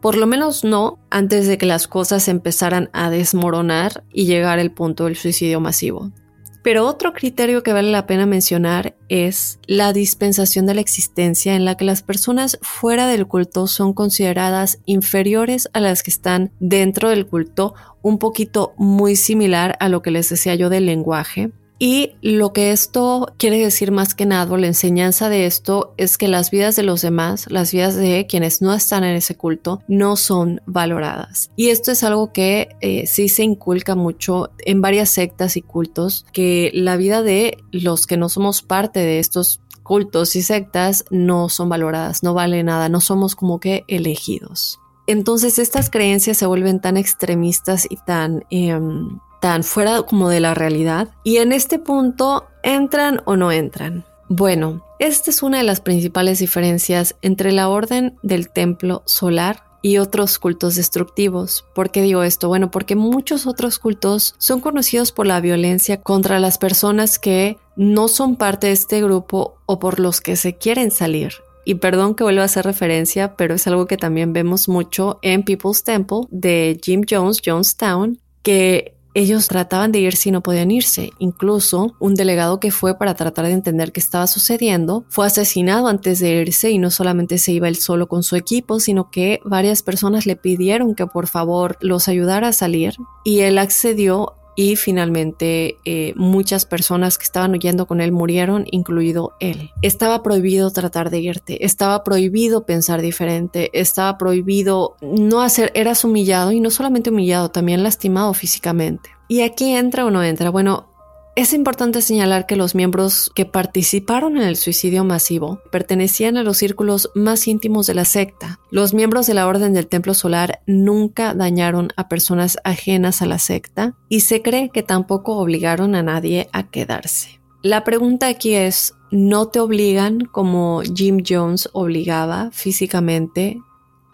S1: por lo menos no antes de que las cosas empezaran a desmoronar y llegar al punto del suicidio masivo. Pero otro criterio que vale la pena mencionar es la dispensación de la existencia en la que las personas fuera del culto son consideradas inferiores a las que están dentro del culto, un poquito muy similar a lo que les decía yo del lenguaje. Y lo que esto quiere decir más que nada, la enseñanza de esto es que las vidas de los demás, las vidas de quienes no están en ese culto, no son valoradas. Y esto es algo que eh, sí se inculca mucho en varias sectas y cultos, que la vida de los que no somos parte de estos cultos y sectas no son valoradas, no vale nada, no somos como que elegidos. Entonces estas creencias se vuelven tan extremistas y tan em, tan fuera como de la realidad. Y en este punto, ¿entran o no entran? Bueno, esta es una de las principales diferencias entre la orden del templo solar y otros cultos destructivos. ¿Por qué digo esto? Bueno, porque muchos otros cultos son conocidos por la violencia contra las personas que no son parte de este grupo o por los que se quieren salir. Y perdón que vuelva a hacer referencia, pero es algo que también vemos mucho en People's Temple de Jim Jones, Jonestown, que ellos trataban de ir si no podían irse. Incluso un delegado que fue para tratar de entender qué estaba sucediendo fue asesinado antes de irse y no solamente se iba él solo con su equipo, sino que varias personas le pidieron que por favor los ayudara a salir y él accedió y finalmente eh, muchas personas que estaban huyendo con él murieron, incluido él. Estaba prohibido tratar de irte, estaba prohibido pensar diferente, estaba prohibido no hacer, eras humillado y no solamente humillado, también lastimado físicamente. ¿Y aquí entra o no entra? Bueno, es importante señalar que los miembros que participaron en el suicidio masivo pertenecían a los círculos más íntimos de la secta. Los miembros de la Orden del Templo Solar nunca dañaron a personas ajenas a la secta y se cree que tampoco obligaron a nadie a quedarse. La pregunta aquí es, ¿no te obligan como Jim Jones obligaba físicamente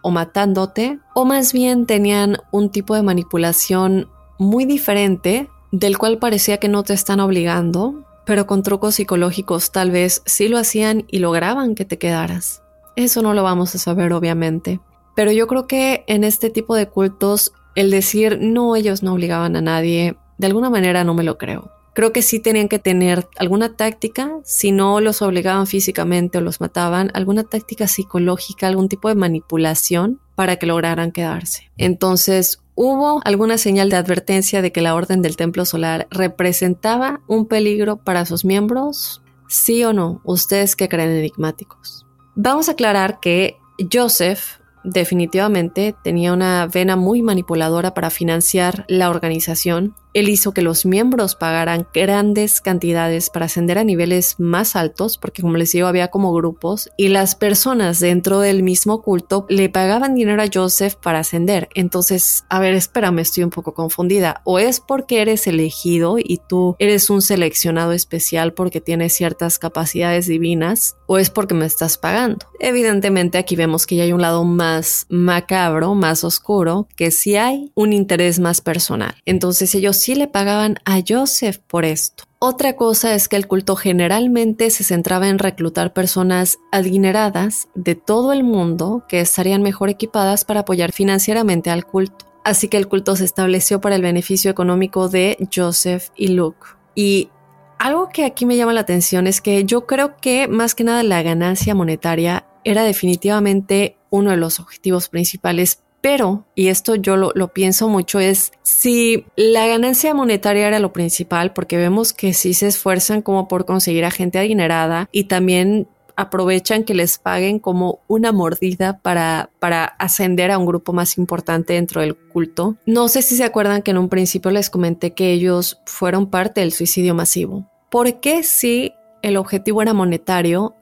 S1: o matándote? ¿O más bien tenían un tipo de manipulación muy diferente del cual parecía que no te están obligando, pero con trucos psicológicos tal vez sí lo hacían y lograban que te quedaras. Eso no lo vamos a saber obviamente. Pero yo creo que en este tipo de cultos el decir no, ellos no obligaban a nadie, de alguna manera no me lo creo. Creo que sí tenían que tener alguna táctica, si no los obligaban físicamente o los mataban, alguna táctica psicológica, algún tipo de manipulación para que lograran quedarse. Entonces, ¿Hubo alguna señal de advertencia de que la Orden del Templo Solar representaba un peligro para sus miembros? ¿Sí o no? ¿Ustedes que creen enigmáticos? Vamos a aclarar que Joseph definitivamente tenía una vena muy manipuladora para financiar la organización él hizo que los miembros pagaran grandes cantidades para ascender a niveles más altos, porque como les digo, había como grupos, y las personas dentro del mismo culto le pagaban dinero a Joseph para ascender. Entonces, a ver, espérame, estoy un poco confundida. O es porque eres elegido y tú eres un seleccionado especial porque tienes ciertas capacidades divinas, o es porque me estás pagando. Evidentemente aquí vemos que ya hay un lado más macabro, más oscuro, que sí hay un interés más personal. Entonces ellos sí le pagaban a Joseph por esto. Otra cosa es que el culto generalmente se centraba en reclutar personas adineradas de todo el mundo que estarían mejor equipadas para apoyar financieramente al culto. Así que el culto se estableció para el beneficio económico de Joseph y Luke. Y algo que aquí me llama la atención es que yo creo que más que nada la ganancia monetaria era definitivamente uno de los objetivos principales pero, y esto yo lo, pienso mucho, es si la ganancia monetaria era lo principal, porque vemos que sí se esfuerzan como por conseguir a gente adinerada y también aprovechan que les paguen como una mordida para, para ascender a un grupo más importante dentro del culto. No sé si se acuerdan que en un principio les comenté que ellos fueron parte del suicidio masivo. ¿Por qué si el objetivo era monetario?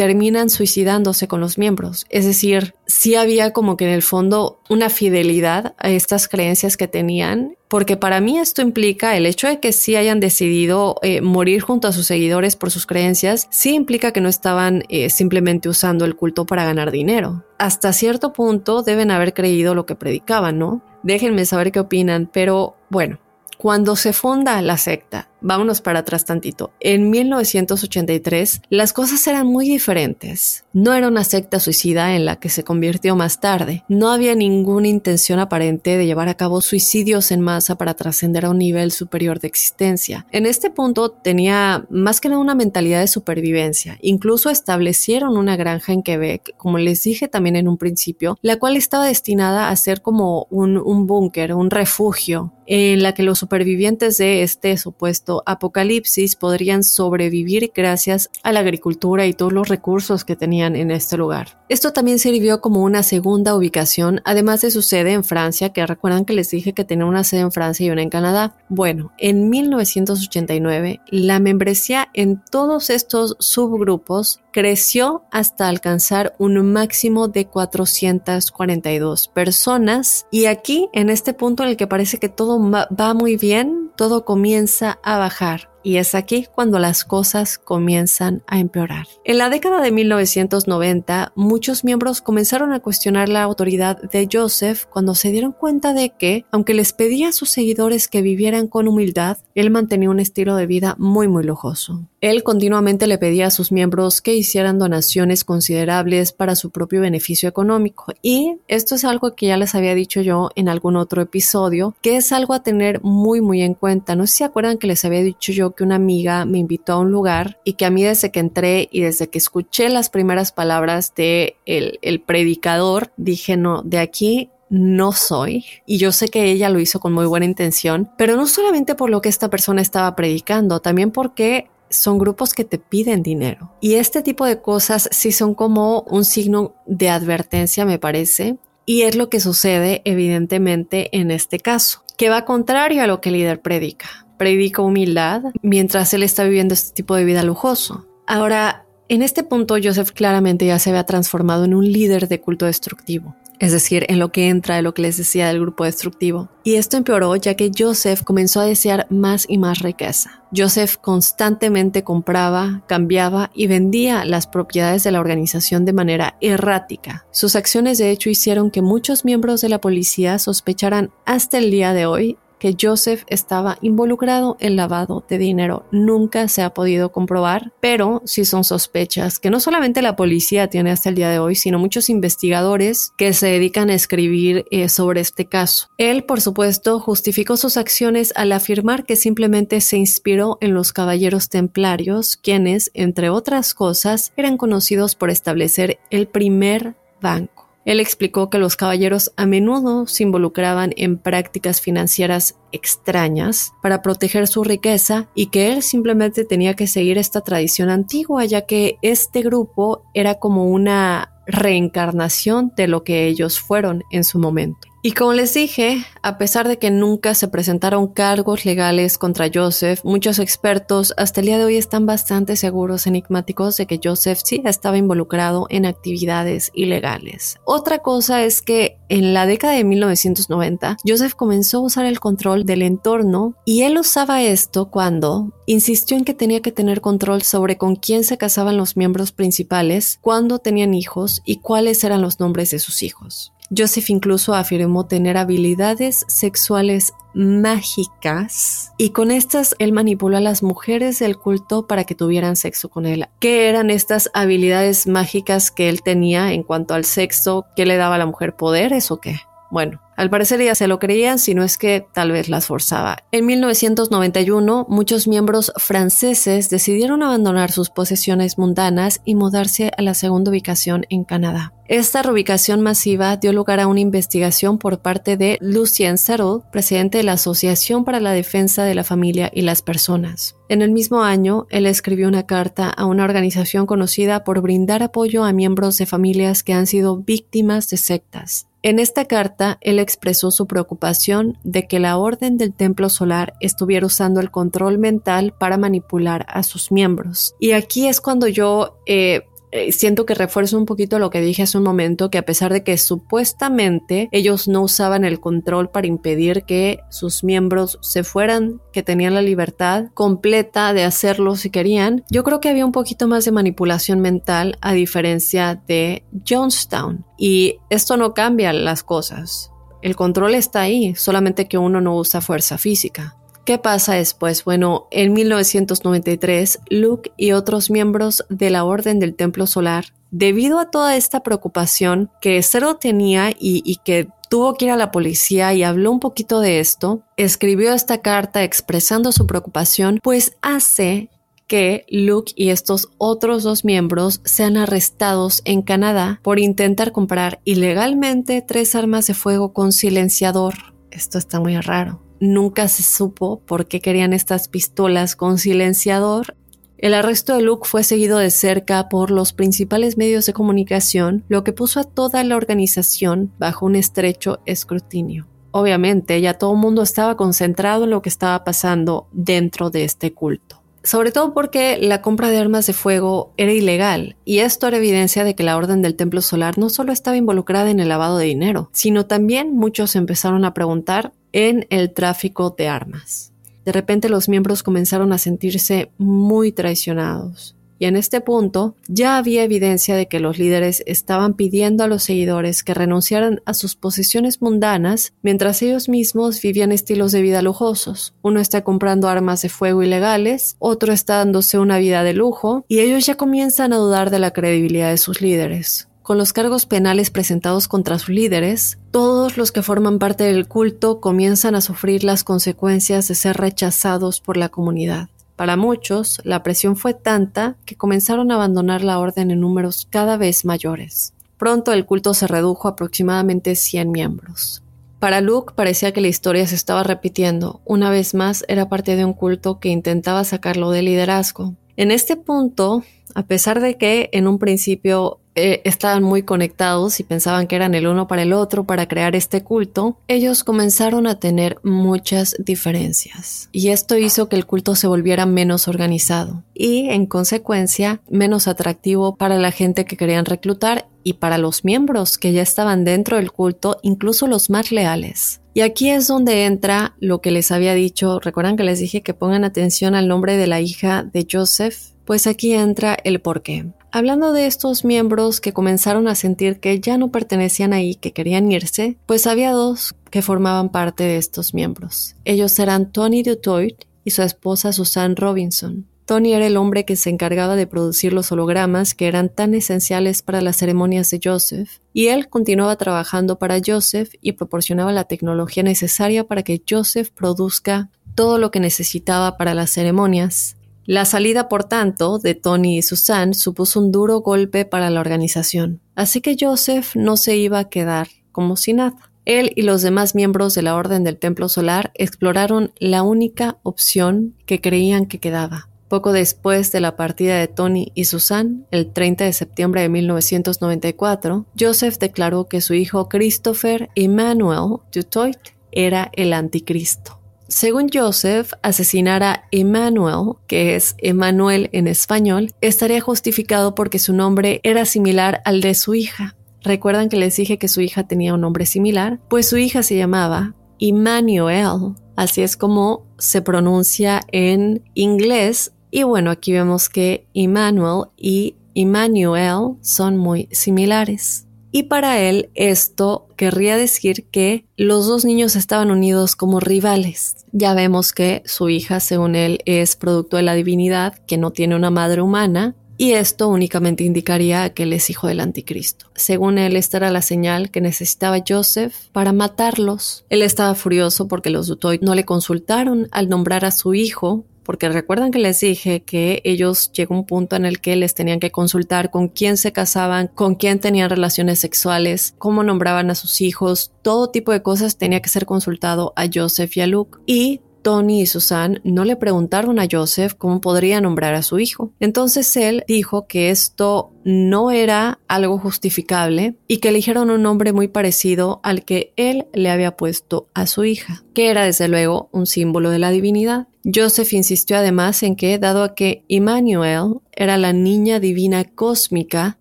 S1: Terminan suicidándose con los miembros. Es decir, sí había como que en el fondo una fidelidad a estas creencias que tenían, porque para mí esto implica el hecho de que sí hayan decidido eh, morir junto a sus seguidores por sus creencias, sí implica que no estaban eh, simplemente usando el culto para ganar dinero. Hasta cierto punto deben haber creído lo que predicaban, ¿no? Déjenme saber qué opinan, pero bueno, cuando se funda la secta, vámonos para atrás tantito, en 1983 las cosas eran muy diferentes. No era una secta suicida en la que se convirtió más tarde. No había ninguna intención aparente de llevar a cabo suicidios en masa para trascender a un nivel superior de existencia. En este punto tenía más que nada una mentalidad de supervivencia. Incluso establecieron una granja en Quebec, como les dije también en un principio, la cual estaba destinada a ser como un, un búnker, un refugio en la que los supervivientes de este supuesto apocalipsis podrían sobrevivir gracias a la agricultura y todos los recursos que tenían en este lugar. Esto también sirvió como una segunda ubicación, además de su sede en Francia, que recuerdan que les dije que tenía una sede en Francia y una en Canadá. Bueno, en 1989, la membresía en todos estos subgrupos creció hasta alcanzar un máximo de 442 personas. Y aquí en este punto en el que parece que todo va muy bien, todo comienza a bajar y es aquí cuando las cosas comienzan a empeorar. En la década de 1990, muchos miembros comenzaron a cuestionar la autoridad de Joseph cuando se dieron cuenta de que, aunque les pedía a sus seguidores que vivieran con humildad, él mantenía un estilo de vida muy muy lujoso. Él continuamente le pedía a sus miembros que hicieran donaciones considerables para su propio beneficio económico y esto es algo que ya les había dicho yo en algún otro episodio, que es algo a tener muy muy en cuenta. No sé si se acuerdan que les había dicho yo que una amiga me invitó a un lugar y que a mí desde que entré y desde que escuché las primeras palabras de el, el predicador, dije, no, de aquí no soy. Y yo sé que ella lo hizo con muy buena intención, pero no solamente por lo que esta persona estaba predicando, también porque son grupos que te piden dinero. Y este tipo de cosas sí son como un signo de advertencia, me parece. Y es lo que sucede evidentemente en este caso, que va contrario a lo que el líder predica predica humildad mientras él está viviendo este tipo de vida lujoso. Ahora, en este punto, Joseph claramente ya se había transformado en un líder de culto destructivo, es decir, en lo que entra de lo que les decía del grupo destructivo. Y esto empeoró ya que Joseph comenzó a desear más y más riqueza. Joseph constantemente compraba, cambiaba y vendía las propiedades de la organización de manera errática. Sus acciones de hecho hicieron que muchos miembros de la policía sospecharan hasta el día de hoy que Joseph estaba involucrado en lavado de dinero. Nunca se ha podido comprobar, pero sí son sospechas que no solamente la policía tiene hasta el día de hoy, sino muchos investigadores que se dedican a escribir eh, sobre este caso. Él, por supuesto, justificó sus acciones al afirmar que simplemente se inspiró en los caballeros templarios, quienes, entre otras cosas, eran conocidos por establecer el primer banco. Él explicó que los caballeros a menudo se involucraban en prácticas financieras extrañas para proteger su riqueza y que él simplemente tenía que seguir esta tradición antigua ya que este grupo era como una reencarnación de lo que ellos fueron en su momento. Y como les dije, a pesar de que nunca se presentaron cargos legales contra Joseph, muchos expertos hasta el día de hoy están bastante seguros, enigmáticos, de que Joseph sí estaba involucrado en actividades ilegales. Otra cosa es que en la década de 1990, Joseph comenzó a usar el control del entorno y él usaba esto cuando insistió en que tenía que tener control sobre con quién se casaban los miembros principales, cuándo tenían hijos y cuáles eran los nombres de sus hijos. Joseph incluso afirmó tener habilidades sexuales mágicas y con estas él manipuló a las mujeres del culto para que tuvieran sexo con él. ¿Qué eran estas habilidades mágicas que él tenía en cuanto al sexo? ¿Qué le daba a la mujer poderes o qué? Bueno, al parecer ya se lo creían, si no es que tal vez las forzaba. En 1991, muchos miembros franceses decidieron abandonar sus posesiones mundanas y mudarse a la segunda ubicación en Canadá. Esta reubicación masiva dio lugar a una investigación por parte de Lucien Settle, presidente de la Asociación para la Defensa de la Familia y las Personas. En el mismo año, él escribió una carta a una organización conocida por brindar apoyo a miembros de familias que han sido víctimas de sectas. En esta carta, él expresó su preocupación de que la Orden del Templo Solar estuviera usando el control mental para manipular a sus miembros. Y aquí es cuando yo eh, eh, siento que refuerzo un poquito lo que dije hace un momento, que a pesar de que supuestamente ellos no usaban el control para impedir que sus miembros se fueran, que tenían la libertad completa de hacerlo si querían, yo creo que había un poquito más de manipulación mental a diferencia de Jonestown. Y esto no cambia las cosas. El control está ahí, solamente que uno no usa fuerza física. ¿Qué pasa después? Bueno, en 1993, Luke y otros miembros de la Orden del Templo Solar, debido a toda esta preocupación que Cero tenía y, y que tuvo que ir a la policía y habló un poquito de esto, escribió esta carta expresando su preocupación, pues hace que Luke y estos otros dos miembros sean arrestados en Canadá por intentar comprar ilegalmente tres armas de fuego con silenciador. Esto está muy raro. Nunca se supo por qué querían estas pistolas con silenciador. El arresto de Luke fue seguido de cerca por los principales medios de comunicación, lo que puso a toda la organización bajo un estrecho escrutinio. Obviamente, ya todo el mundo estaba concentrado en lo que estaba pasando dentro de este culto sobre todo porque la compra de armas de fuego era ilegal, y esto era evidencia de que la Orden del Templo Solar no solo estaba involucrada en el lavado de dinero, sino también muchos empezaron a preguntar en el tráfico de armas. De repente los miembros comenzaron a sentirse muy traicionados. Y en este punto ya había evidencia de que los líderes estaban pidiendo a los seguidores que renunciaran a sus posesiones mundanas mientras ellos mismos vivían estilos de vida lujosos. Uno está comprando armas de fuego ilegales, otro está dándose una vida de lujo, y ellos ya comienzan a dudar de la credibilidad de sus líderes. Con los cargos penales presentados contra sus líderes, todos los que forman parte del culto comienzan a sufrir las consecuencias de ser rechazados por la comunidad. Para muchos, la presión fue tanta que comenzaron a abandonar la orden en números cada vez mayores. Pronto el culto se redujo a aproximadamente 100 miembros. Para Luke parecía que la historia se estaba repitiendo. Una vez más era parte de un culto que intentaba sacarlo de liderazgo. En este punto, a pesar de que en un principio eh, estaban muy conectados y pensaban que eran el uno para el otro para crear este culto, ellos comenzaron a tener muchas diferencias. Y esto hizo que el culto se volviera menos organizado y, en consecuencia, menos atractivo para la gente que querían reclutar y para los miembros que ya estaban dentro del culto, incluso los más leales. Y aquí es donde entra lo que les había dicho. Recuerdan que les dije que pongan atención al nombre de la hija de Joseph. Pues aquí entra el porqué. Hablando de estos miembros que comenzaron a sentir que ya no pertenecían ahí, que querían irse, pues había dos que formaban parte de estos miembros. Ellos eran Tony Dutoit y su esposa Susan Robinson. Tony era el hombre que se encargaba de producir los hologramas que eran tan esenciales para las ceremonias de Joseph, y él continuaba trabajando para Joseph y proporcionaba la tecnología necesaria para que Joseph produzca todo lo que necesitaba para las ceremonias, la salida, por tanto, de Tony y Susan supuso un duro golpe para la organización, así que Joseph no se iba a quedar como si nada. Él y los demás miembros de la Orden del Templo Solar exploraron la única opción que creían que quedaba. Poco después de la partida de Tony y Susan, el 30 de septiembre de 1994, Joseph declaró que su hijo Christopher Emmanuel Dutoit era el anticristo. Según Joseph, asesinar a Emmanuel, que es Emmanuel en español, estaría justificado porque su nombre era similar al de su hija. ¿Recuerdan que les dije que su hija tenía un nombre similar? Pues su hija se llamaba Emmanuel, así es como se pronuncia en inglés. Y bueno, aquí vemos que Emmanuel y Emmanuel son muy similares y para él esto querría decir que los dos niños estaban unidos como rivales. Ya vemos que su hija, según él, es producto de la divinidad, que no tiene una madre humana, y esto únicamente indicaría que él es hijo del anticristo. Según él, esta era la señal que necesitaba Joseph para matarlos. Él estaba furioso porque los Dutoy no le consultaron al nombrar a su hijo porque recuerdan que les dije que ellos llegó un punto en el que les tenían que consultar con quién se casaban, con quién tenían relaciones sexuales, cómo nombraban a sus hijos, todo tipo de cosas tenía que ser consultado a Joseph y a Luke. Y Tony y Susan no le preguntaron a Joseph cómo podría nombrar a su hijo. Entonces él dijo que esto no era algo justificable y que eligieron un nombre muy parecido al que él le había puesto a su hija, que era desde luego un símbolo de la divinidad. Joseph insistió además en que, dado a que Emmanuel era la niña divina cósmica,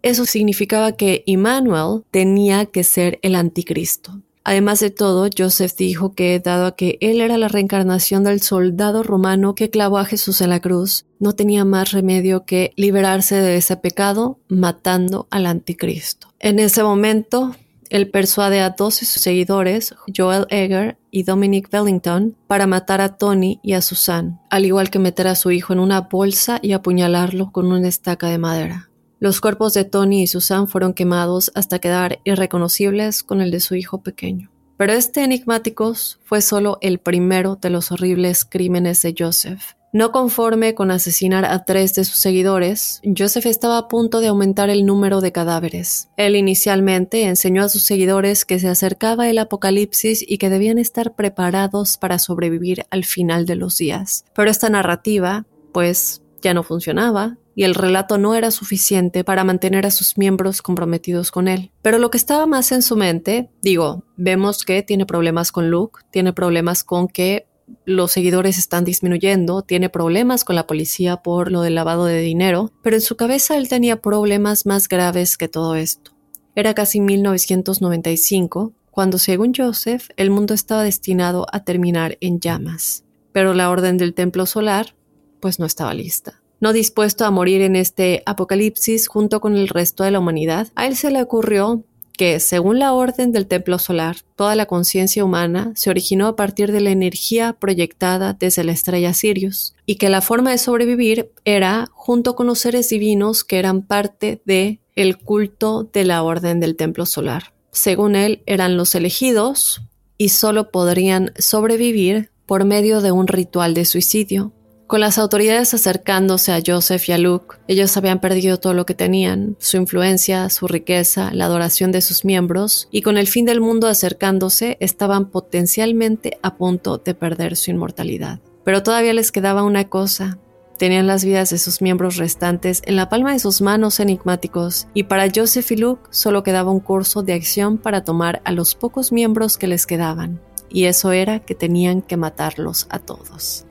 S1: eso significaba que Emmanuel tenía que ser el anticristo. Además de todo, Joseph dijo que, dado que él era la reencarnación del soldado romano que clavó a Jesús en la cruz, no tenía más remedio que liberarse de ese pecado matando al anticristo. En ese momento, él persuade a dos de sus seguidores, Joel Egger y Dominic Wellington, para matar a Tony y a Susan, al igual que meter a su hijo en una bolsa y apuñalarlo con una estaca de madera. Los cuerpos de Tony y Susan fueron quemados hasta quedar irreconocibles con el de su hijo pequeño. Pero este enigmáticos fue solo el primero de los horribles crímenes de Joseph. No conforme con asesinar a tres de sus seguidores, Joseph estaba a punto de aumentar el número de cadáveres. Él inicialmente enseñó a sus seguidores que se acercaba el apocalipsis y que debían estar preparados para sobrevivir al final de los días. Pero esta narrativa, pues, ya no funcionaba y el relato no era suficiente para mantener a sus miembros comprometidos con él. Pero lo que estaba más en su mente, digo, vemos que tiene problemas con Luke, tiene problemas con que los seguidores están disminuyendo, tiene problemas con la policía por lo del lavado de dinero, pero en su cabeza él tenía problemas más graves que todo esto. Era casi 1995, cuando según Joseph el mundo estaba destinado a terminar en llamas, pero la orden del templo solar pues no estaba lista no dispuesto a morir en este apocalipsis junto con el resto de la humanidad, a él se le ocurrió que, según la orden del templo solar, toda la conciencia humana se originó a partir de la energía proyectada desde la estrella Sirius, y que la forma de sobrevivir era junto con los seres divinos que eran parte de el culto de la orden del templo solar. Según él, eran los elegidos y solo podrían sobrevivir por medio de un ritual de suicidio, con las autoridades acercándose a Joseph y a Luke, ellos habían perdido todo lo que tenían, su influencia, su riqueza, la adoración de sus miembros, y con el fin del mundo acercándose, estaban potencialmente a punto de perder su inmortalidad. Pero todavía les quedaba una cosa, tenían las vidas de sus miembros restantes en la palma de sus manos enigmáticos, y para Joseph y Luke solo quedaba un curso de acción para tomar a los pocos miembros que les quedaban, y eso era que tenían que matarlos a todos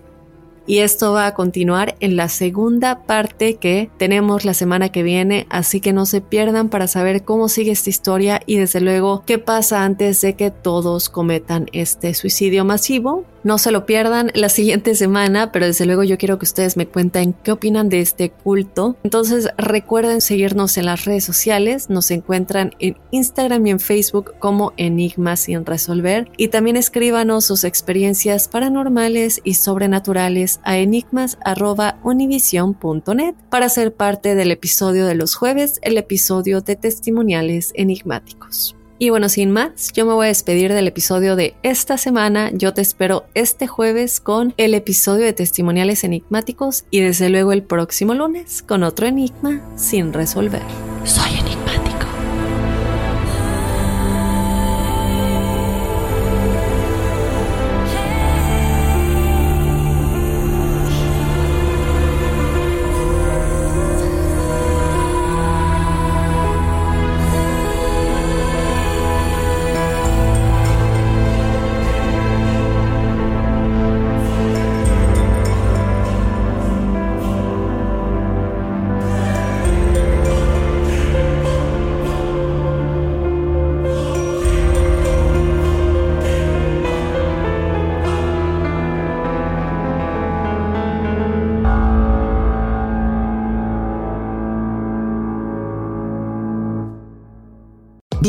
S1: y esto va a continuar en la segunda parte que tenemos la semana que viene, así que no se pierdan para saber cómo sigue esta historia y desde luego qué pasa antes de que todos cometan este suicidio masivo. No se lo pierdan la siguiente semana, pero desde luego yo quiero que ustedes me cuenten qué opinan de este culto. Entonces recuerden seguirnos en las redes sociales, nos encuentran en Instagram y en Facebook como Enigmas sin resolver. Y también escríbanos sus experiencias paranormales y sobrenaturales a enigmas.univision.net para ser parte del episodio de los jueves, el episodio de testimoniales enigmáticos. Y bueno, sin más, yo me voy a despedir del episodio de esta semana. Yo te espero este jueves con el episodio de testimoniales enigmáticos y desde luego el próximo lunes con otro enigma sin resolver. Soy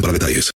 S2: para detalles.